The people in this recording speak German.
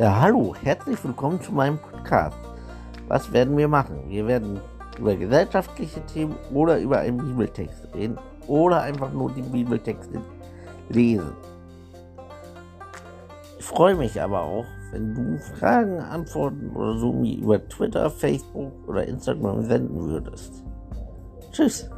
Ja, hallo, herzlich willkommen zu meinem Podcast. Was werden wir machen? Wir werden über gesellschaftliche Themen oder über einen Bibeltext reden oder einfach nur die Bibeltexte lesen. Ich freue mich aber auch, wenn du Fragen, Antworten oder so mir über Twitter, Facebook oder Instagram senden würdest. Tschüss.